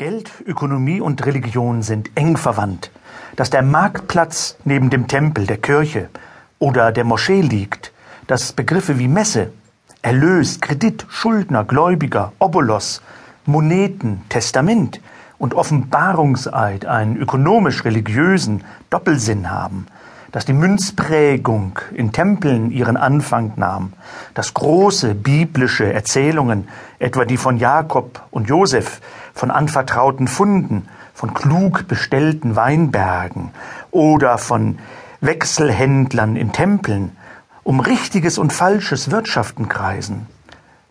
Geld, Ökonomie und Religion sind eng verwandt. Dass der Marktplatz neben dem Tempel, der Kirche oder der Moschee liegt, dass Begriffe wie Messe, Erlös, Kredit, Schuldner, Gläubiger, Obolos, Moneten, Testament und Offenbarungseid einen ökonomisch-religiösen Doppelsinn haben, dass die Münzprägung in Tempeln ihren Anfang nahm, dass große biblische Erzählungen, etwa die von Jakob und Josef, von anvertrauten Funden, von klug bestellten Weinbergen oder von Wechselhändlern in Tempeln, um richtiges und falsches Wirtschaften kreisen,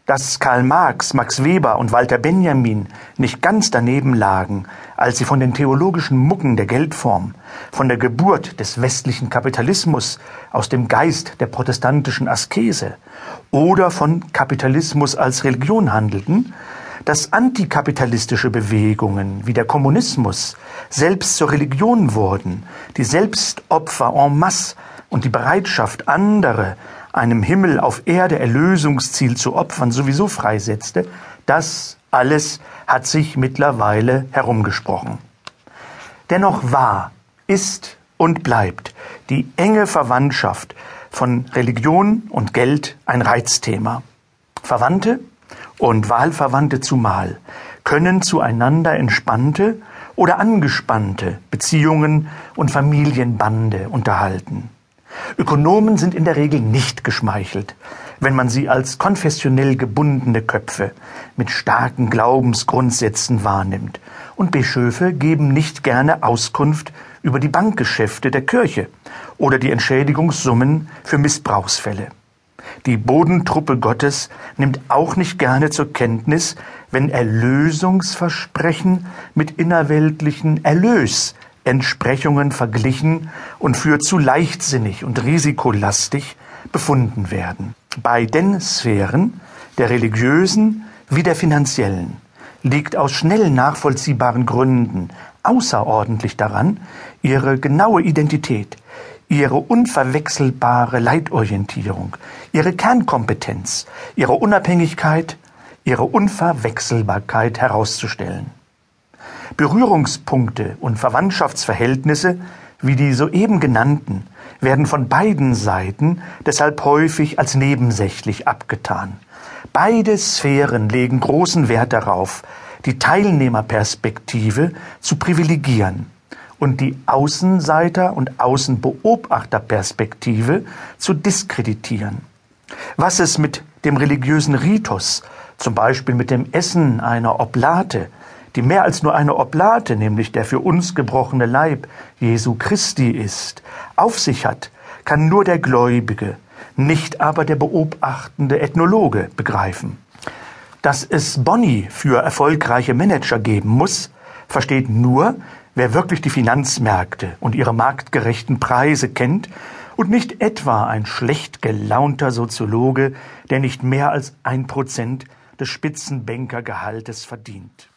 dass Karl Marx, Max Weber und Walter Benjamin nicht ganz daneben lagen, als sie von den theologischen Mucken der Geldform, von der Geburt des westlichen Kapitalismus aus dem Geist der protestantischen Askese oder von Kapitalismus als Religion handelten, dass antikapitalistische Bewegungen wie der Kommunismus selbst zur Religion wurden, die Selbstopfer en masse und die Bereitschaft, andere einem Himmel auf Erde Erlösungsziel zu opfern, sowieso freisetzte, das alles hat sich mittlerweile herumgesprochen. Dennoch war, ist und bleibt die enge Verwandtschaft von Religion und Geld ein Reizthema. Verwandte und Wahlverwandte zumal können zueinander entspannte oder angespannte Beziehungen und Familienbande unterhalten. Ökonomen sind in der Regel nicht geschmeichelt, wenn man sie als konfessionell gebundene Köpfe mit starken Glaubensgrundsätzen wahrnimmt. Und Bischöfe geben nicht gerne Auskunft über die Bankgeschäfte der Kirche oder die Entschädigungssummen für Missbrauchsfälle. Die Bodentruppe Gottes nimmt auch nicht gerne zur Kenntnis, wenn Erlösungsversprechen mit innerweltlichen Erlös Entsprechungen verglichen und für zu leichtsinnig und risikolastig befunden werden. Bei den Sphären der religiösen wie der finanziellen liegt aus schnell nachvollziehbaren Gründen außerordentlich daran, ihre genaue Identität, ihre unverwechselbare Leitorientierung, ihre Kernkompetenz, ihre Unabhängigkeit, ihre Unverwechselbarkeit herauszustellen. Berührungspunkte und Verwandtschaftsverhältnisse wie die soeben genannten werden von beiden Seiten deshalb häufig als nebensächlich abgetan. Beide Sphären legen großen Wert darauf, die Teilnehmerperspektive zu privilegieren und die Außenseiter- und Außenbeobachterperspektive zu diskreditieren. Was es mit dem religiösen Ritus, zum Beispiel mit dem Essen einer Oblate, die mehr als nur eine Oblate, nämlich der für uns gebrochene Leib Jesu Christi ist, auf sich hat, kann nur der Gläubige, nicht aber der beobachtende Ethnologe begreifen. Dass es Boni für erfolgreiche Manager geben muss, versteht nur, wer wirklich die Finanzmärkte und ihre marktgerechten Preise kennt und nicht etwa ein schlecht gelaunter Soziologe, der nicht mehr als ein Prozent des Spitzenbankergehaltes verdient.